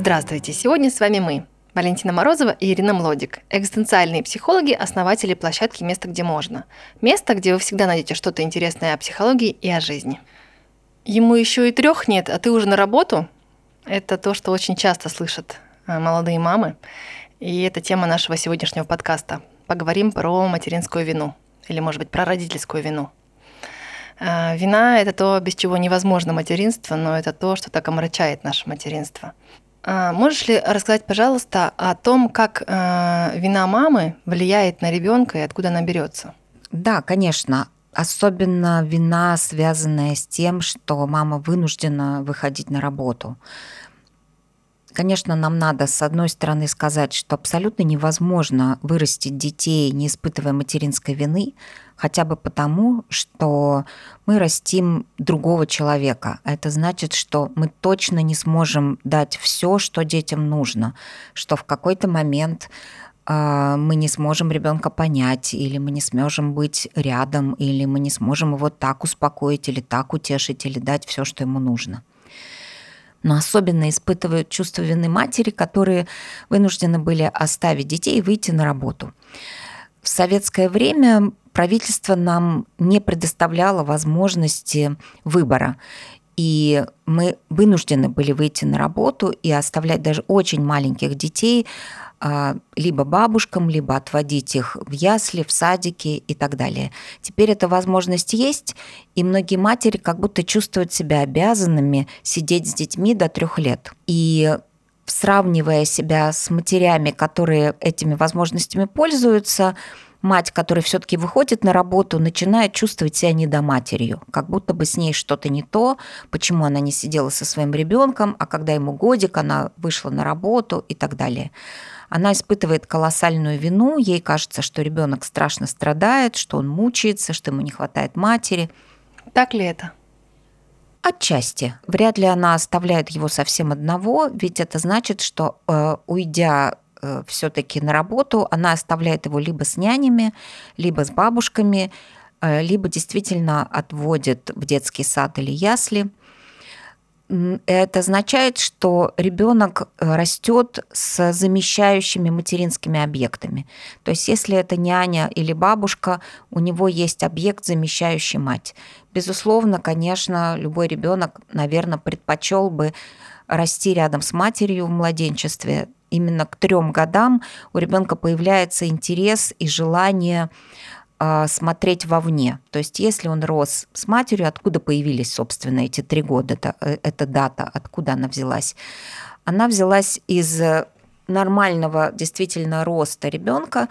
Здравствуйте! Сегодня с вами мы, Валентина Морозова и Ирина Млодик, экзистенциальные психологи, основатели площадки «Место, где можно». Место, где вы всегда найдете что-то интересное о психологии и о жизни. Ему еще и трех нет, а ты уже на работу? Это то, что очень часто слышат э, молодые мамы. И это тема нашего сегодняшнего подкаста. Поговорим про материнскую вину. Или, может быть, про родительскую вину. Э, вина – это то, без чего невозможно материнство, но это то, что так омрачает наше материнство. А можешь ли рассказать, пожалуйста, о том, как э, вина мамы влияет на ребенка и откуда она берется? Да, конечно. Особенно вина, связанная с тем, что мама вынуждена выходить на работу. Конечно, нам надо, с одной стороны, сказать, что абсолютно невозможно вырастить детей, не испытывая материнской вины, хотя бы потому, что мы растим другого человека. Это значит, что мы точно не сможем дать все, что детям нужно, что в какой-то момент а, мы не сможем ребенка понять, или мы не сможем быть рядом, или мы не сможем его так успокоить, или так утешить, или дать все, что ему нужно но особенно испытывают чувство вины матери, которые вынуждены были оставить детей и выйти на работу. В советское время правительство нам не предоставляло возможности выбора. И мы вынуждены были выйти на работу и оставлять даже очень маленьких детей а, либо бабушкам, либо отводить их в ясли, в садики и так далее. Теперь эта возможность есть, и многие матери как будто чувствуют себя обязанными сидеть с детьми до трех лет. И сравнивая себя с матерями, которые этими возможностями пользуются, мать, которая все-таки выходит на работу, начинает чувствовать себя недоматерью, как будто бы с ней что-то не то, почему она не сидела со своим ребенком, а когда ему годик, она вышла на работу и так далее. Она испытывает колоссальную вину, ей кажется, что ребенок страшно страдает, что он мучается, что ему не хватает матери. Так ли это? Отчасти. Вряд ли она оставляет его совсем одного, ведь это значит, что э, уйдя э, все-таки на работу, она оставляет его либо с нянями, либо с бабушками, э, либо действительно отводит в детский сад или ясли это означает, что ребенок э, растет с замещающими материнскими объектами. То есть, если это няня или бабушка, у него есть объект, замещающий мать. Безусловно, конечно, любой ребенок, наверное, предпочел бы расти рядом с матерью в младенчестве. Именно к трем годам у ребенка появляется интерес и желание смотреть вовне. То есть если он рос с матерью, откуда появились, собственно, эти три года, это, э, эта дата, откуда она взялась? Она взялась из нормального действительно роста ребенка,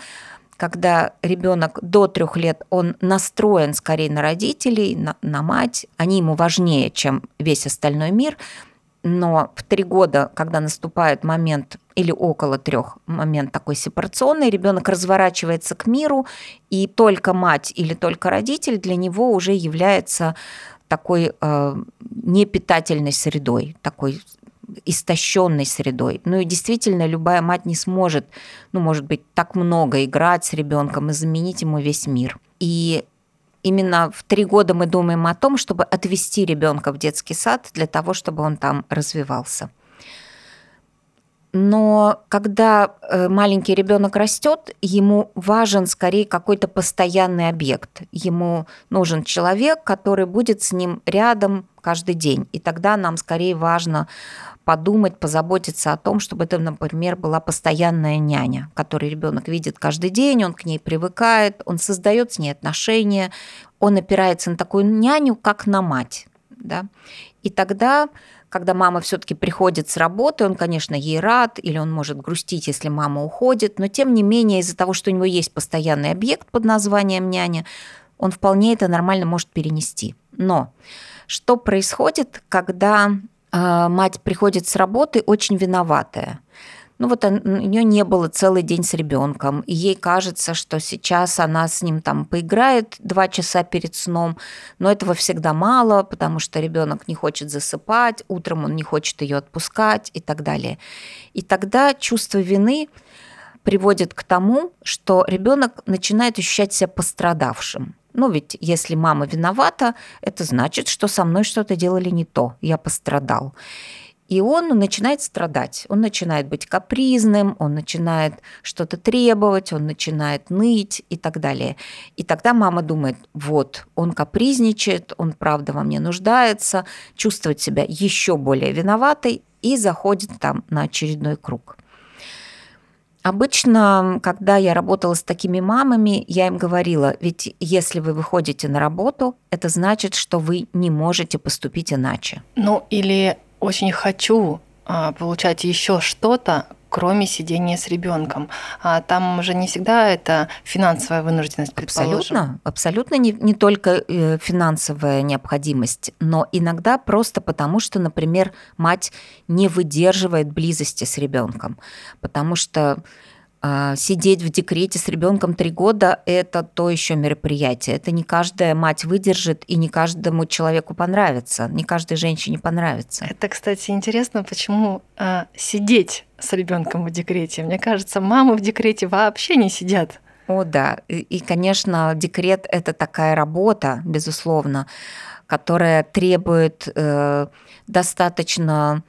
когда ребенок до трех лет, он настроен скорее на родителей, на, на мать, они ему важнее, чем весь остальной мир, но в три года, когда наступает момент или около трех момент такой сепарационный, ребенок разворачивается к миру, и только мать или только родитель для него уже является такой э, непитательной средой, такой истощенной средой. Ну и действительно, любая мать не сможет, ну, может быть, так много играть с ребенком и заменить ему весь мир. И именно в три года мы думаем о том, чтобы отвести ребенка в детский сад для того, чтобы он там развивался. Но когда э, маленький ребенок растет, ему важен скорее какой-то постоянный объект. Ему нужен человек, который будет с ним рядом каждый день. И тогда нам скорее важно подумать, позаботиться о том, чтобы это, например, была постоянная няня, которую ребенок видит каждый день, он к ней привыкает, он создает с ней отношения, он опирается на такую няню, как на мать. Да? И тогда когда мама все-таки приходит с работы, он, конечно, ей рад, или он может грустить, если мама уходит, но тем не менее из-за того, что у него есть постоянный объект под названием няня, он вполне это нормально может перенести. Но что происходит, когда мать приходит с работы очень виноватая? ну вот у нее не было целый день с ребенком, и ей кажется, что сейчас она с ним там поиграет два часа перед сном, но этого всегда мало, потому что ребенок не хочет засыпать, утром он не хочет ее отпускать и так далее. И тогда чувство вины приводит к тому, что ребенок начинает ощущать себя пострадавшим. Ну ведь если мама виновата, это значит, что со мной что-то делали не то, я пострадал. И он начинает страдать, он начинает быть капризным, он начинает что-то требовать, он начинает ныть и так далее. И тогда мама думает, вот, он капризничает, он правда во мне нуждается, чувствует себя еще более виноватой и заходит там на очередной круг. Обычно, когда я работала с такими мамами, я им говорила, ведь если вы выходите на работу, это значит, что вы не можете поступить иначе. Ну или очень хочу а, получать еще что-то, кроме сидения с ребенком. А там же не всегда это финансовая вынужденность, Абсолютно, абсолютно не, не только э, финансовая необходимость, но иногда просто потому, что, например, мать не выдерживает близости с ребенком, потому что сидеть в декрете с ребенком три года – это то еще мероприятие. Это не каждая мать выдержит, и не каждому человеку понравится, не каждой женщине понравится. Это, кстати, интересно, почему а, сидеть с ребенком в декрете. Мне кажется, мамы в декрете вообще не сидят. О, да. И, конечно, декрет – это такая работа, безусловно, которая требует э, достаточно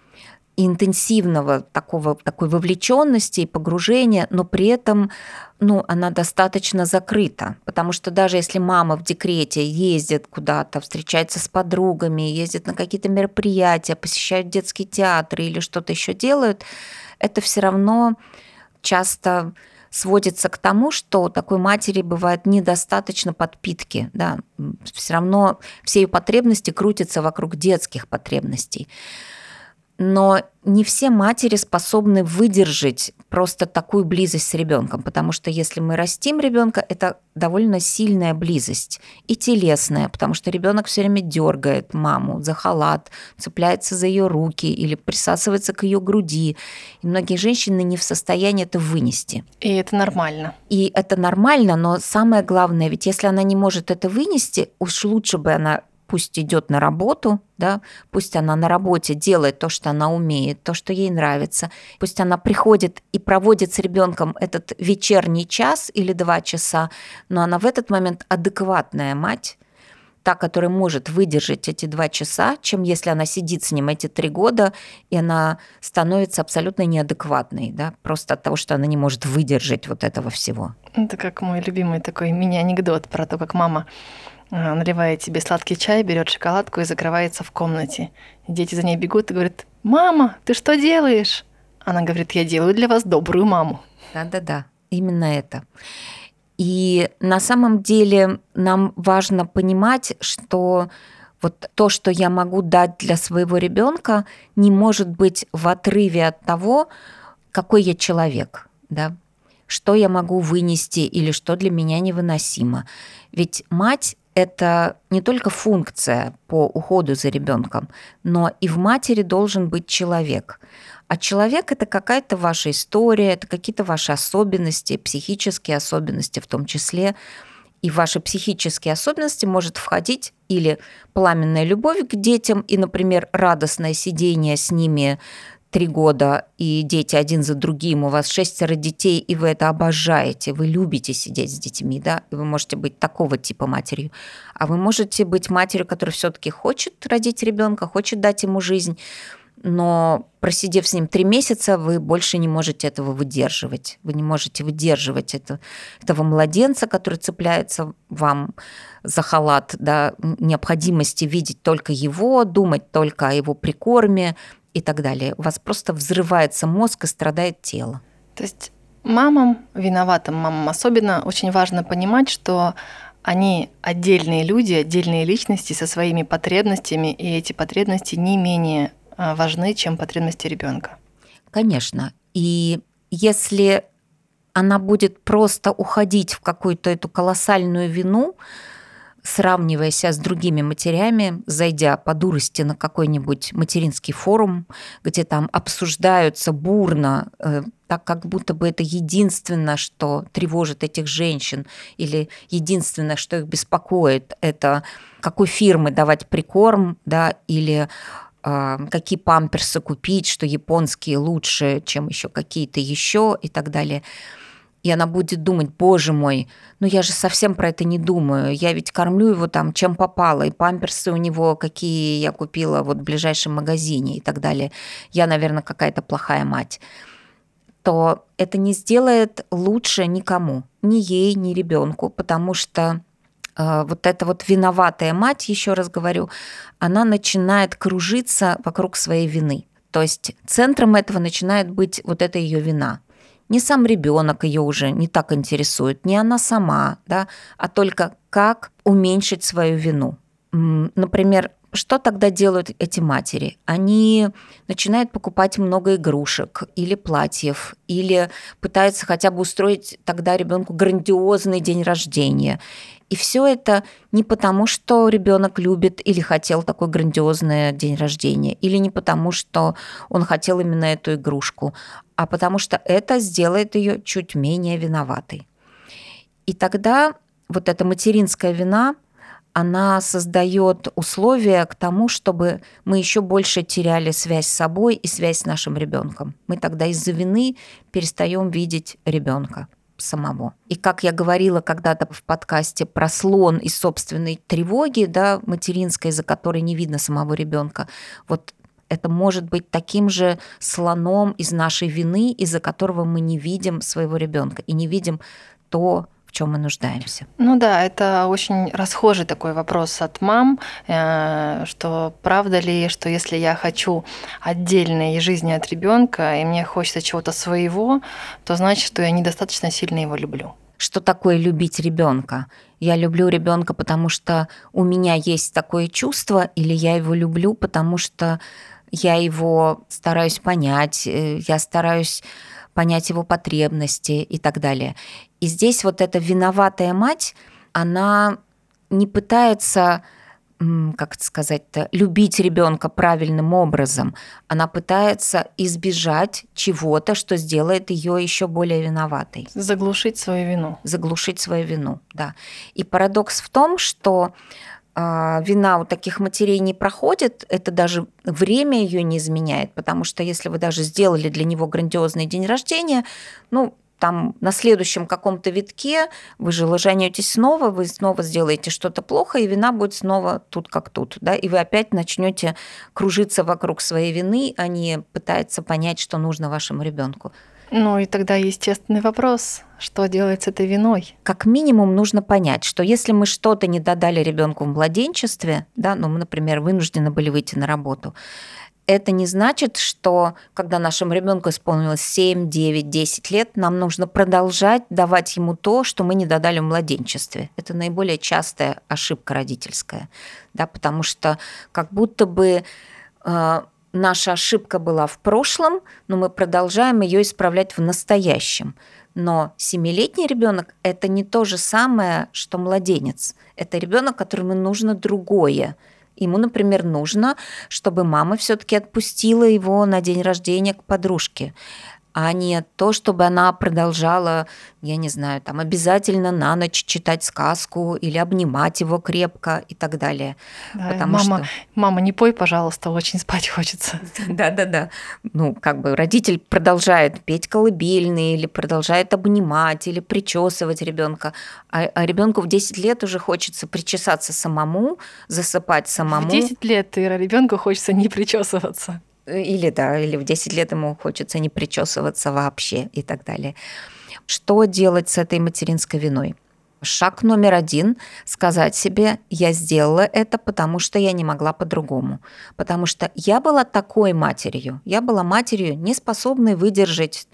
интенсивного такого, такой вовлеченности и погружения, но при этом ну, она достаточно закрыта, потому что даже если мама в декрете ездит куда-то, встречается с подругами, ездит на какие-то мероприятия, посещает детский театр или что-то еще делают, это все равно часто сводится к тому, что такой матери бывает недостаточно подпитки. Да? Все равно все ее потребности крутятся вокруг детских потребностей но не все матери способны выдержать просто такую близость с ребенком, потому что если мы растим ребенка, это довольно сильная близость и телесная, потому что ребенок все время дергает маму за халат, цепляется за ее руки или присасывается к ее груди. И многие женщины не в состоянии это вынести. И это нормально. И это нормально, но самое главное, ведь если она не может это вынести, уж лучше бы она пусть идет на работу, да, пусть она на работе делает то, что она умеет, то, что ей нравится, пусть она приходит и проводит с ребенком этот вечерний час или два часа, но она в этот момент адекватная мать, та, которая может выдержать эти два часа, чем если она сидит с ним эти три года, и она становится абсолютно неадекватной, да, просто от того, что она не может выдержать вот этого всего. Это как мой любимый такой мини-анекдот про то, как мама наливает себе сладкий чай, берет шоколадку и закрывается в комнате. Дети за ней бегут и говорят, «Мама, ты что делаешь?» Она говорит, «Я делаю для вас добрую маму». Да-да-да, именно это. И на самом деле нам важно понимать, что вот то, что я могу дать для своего ребенка, не может быть в отрыве от того, какой я человек, да, что я могу вынести или что для меня невыносимо. Ведь мать это не только функция по уходу за ребенком, но и в матери должен быть человек. А человек это какая-то ваша история, это какие-то ваши особенности, психические особенности в том числе. И в ваши психические особенности может входить или пламенная любовь к детям, и, например, радостное сидение с ними три года, и дети один за другим, у вас шестеро детей, и вы это обожаете, вы любите сидеть с детьми, да, и вы можете быть такого типа матерью. А вы можете быть матерью, которая все-таки хочет родить ребенка, хочет дать ему жизнь, но просидев с ним три месяца, вы больше не можете этого выдерживать. Вы не можете выдерживать это, этого младенца, который цепляется вам за халат, да, необходимости видеть только его, думать только о его прикорме, и так далее. У вас просто взрывается мозг и страдает тело. То есть мамам, виноватым мамам особенно, очень важно понимать, что они отдельные люди, отдельные личности со своими потребностями, и эти потребности не менее а, важны, чем потребности ребенка. Конечно. И если она будет просто уходить в какую-то эту колоссальную вину, сравнивая себя с другими матерями, зайдя по дурости на какой-нибудь материнский форум, где там обсуждаются бурно, э, так как будто бы это единственное, что тревожит этих женщин, или единственное, что их беспокоит, это какой фирмы давать прикорм, да, или э, какие памперсы купить, что японские лучше, чем еще какие-то еще и так далее. И она будет думать, боже мой, ну я же совсем про это не думаю, я ведь кормлю его там чем попало, и памперсы у него какие я купила вот в ближайшем магазине и так далее, я, наверное, какая-то плохая мать, то это не сделает лучше никому, ни ей, ни ребенку, потому что э, вот эта вот виноватая мать, еще раз говорю, она начинает кружиться вокруг своей вины. То есть центром этого начинает быть вот эта ее вина не сам ребенок ее уже не так интересует, не она сама, да, а только как уменьшить свою вину. Например, что тогда делают эти матери? Они начинают покупать много игрушек или платьев, или пытаются хотя бы устроить тогда ребенку грандиозный день рождения. И все это не потому, что ребенок любит или хотел такой грандиозный день рождения, или не потому, что он хотел именно эту игрушку, а потому что это сделает ее чуть менее виноватой. И тогда вот эта материнская вина, она создает условия к тому, чтобы мы еще больше теряли связь с собой и связь с нашим ребенком. Мы тогда из-за вины перестаем видеть ребенка самого. И как я говорила когда-то в подкасте про слон и собственной тревоги, да, материнской, за которой не видно самого ребенка, вот это может быть таким же слоном из нашей вины, из-за которого мы не видим своего ребенка и не видим то, в чем мы нуждаемся. Ну да, это очень расхожий такой вопрос от мам, э, что правда ли, что если я хочу отдельной жизни от ребенка и мне хочется чего-то своего, то значит, что я недостаточно сильно его люблю. Что такое любить ребенка? Я люблю ребенка, потому что у меня есть такое чувство, или я его люблю, потому что я его стараюсь понять, э, я стараюсь понять его потребности и так далее. И здесь вот эта виноватая мать, она не пытается как это сказать-то, любить ребенка правильным образом. Она пытается избежать чего-то, что сделает ее еще более виноватой. Заглушить свою вину. Заглушить свою вину, да. И парадокс в том, что вина у таких матерей не проходит, это даже время ее не изменяет, потому что если вы даже сделали для него грандиозный день рождения, ну, там на следующем каком-то витке вы же ложанетесь снова, вы снова сделаете что-то плохо, и вина будет снова тут как тут, да, и вы опять начнете кружиться вокруг своей вины, а не пытаться понять, что нужно вашему ребенку. Ну и тогда естественный вопрос, что делать с этой виной? Как минимум нужно понять, что если мы что-то не додали ребенку в младенчестве, да, ну мы, например, вынуждены были выйти на работу, это не значит, что когда нашему ребенку исполнилось 7, 9, 10 лет, нам нужно продолжать давать ему то, что мы не додали в младенчестве. Это наиболее частая ошибка родительская, да, потому что как будто бы э, наша ошибка была в прошлом, но мы продолжаем ее исправлять в настоящем. Но семилетний ребенок это не то же самое, что младенец. Это ребенок, которому нужно другое. Ему, например, нужно, чтобы мама все-таки отпустила его на день рождения к подружке а не то, чтобы она продолжала, я не знаю, там обязательно на ночь читать сказку или обнимать его крепко и так далее. Да, Потому мама, что... мама, не пой, пожалуйста, очень спать хочется. Да-да-да. Ну, как бы родитель продолжает петь колыбельные или продолжает обнимать или причесывать ребенка, а, а ребенку в 10 лет уже хочется причесаться самому, засыпать самому. В 10 лет ребенку хочется не причесываться. Или да, или в 10 лет ему хочется не причесываться вообще и так далее. Что делать с этой материнской виной? Шаг номер один – сказать себе, я сделала это, потому что я не могла по-другому. Потому что я была такой матерью. Я была матерью, не способной выдержать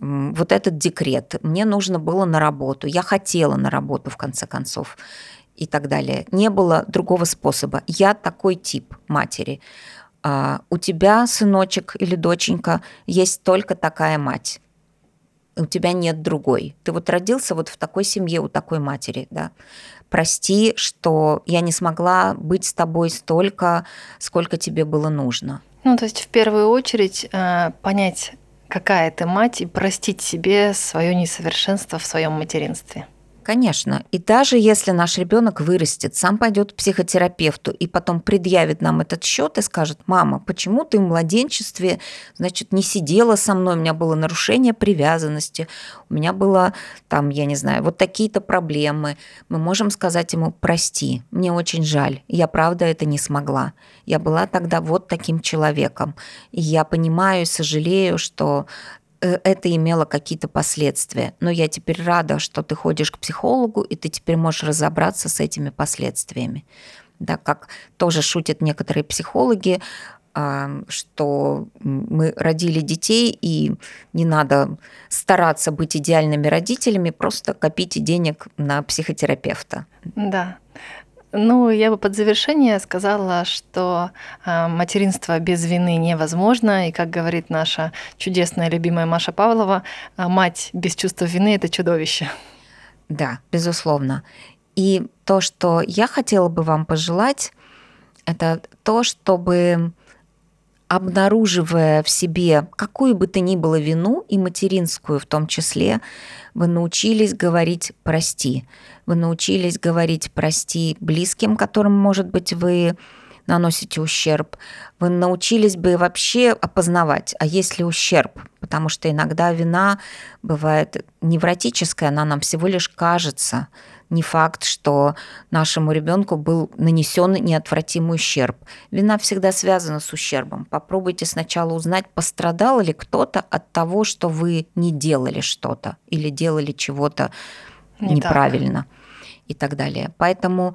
вот этот декрет. Мне нужно было на работу. Я хотела на работу, в конце концов, и так далее. Не было другого способа. Я такой тип матери а, у тебя, сыночек или доченька, есть только такая мать. У тебя нет другой. Ты вот родился вот в такой семье, у такой матери, да. Прости, что я не смогла быть с тобой столько, сколько тебе было нужно. Ну, то есть в первую очередь э, понять, какая ты мать, и простить себе свое несовершенство в своем материнстве. Конечно. И даже если наш ребенок вырастет, сам пойдет к психотерапевту и потом предъявит нам этот счет и скажет, мама, почему ты в младенчестве, значит, не сидела со мной, у меня было нарушение привязанности, у меня было там, я не знаю, вот такие-то проблемы. Мы можем сказать ему, прости, мне очень жаль, я правда это не смогла. Я была тогда вот таким человеком. И я понимаю и сожалею, что это имело какие-то последствия. Но я теперь рада, что ты ходишь к психологу, и ты теперь можешь разобраться с этими последствиями. Да, как тоже шутят некоторые психологи, что мы родили детей, и не надо стараться быть идеальными родителями, просто копите денег на психотерапевта. Да. Ну, я бы под завершение сказала, что э, материнство без вины невозможно. И, как говорит наша чудесная любимая Маша Павлова, э, мать без чувства вины это чудовище. Да, безусловно. И то, что я хотела бы вам пожелать, это то, чтобы обнаруживая в себе какую бы то ни было вину, и материнскую в том числе, вы научились говорить «прости». Вы научились говорить «прости» близким, которым, может быть, вы наносите ущерб. Вы научились бы вообще опознавать, а есть ли ущерб, потому что иногда вина бывает невротическая, она нам всего лишь кажется – не факт, что нашему ребенку был нанесен неотвратимый ущерб. Вина всегда связана с ущербом. Попробуйте сначала узнать, пострадал ли кто-то от того, что вы не делали что-то или делали чего-то не неправильно так. и так далее. Поэтому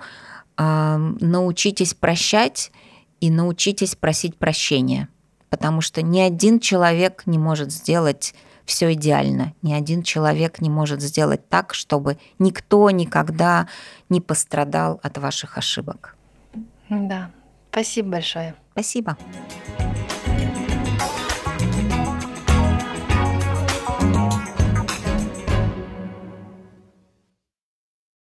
э, научитесь прощать и научитесь просить прощения, потому что ни один человек не может сделать все идеально. Ни один человек не может сделать так, чтобы никто никогда не пострадал от ваших ошибок. Да, спасибо большое. Спасибо.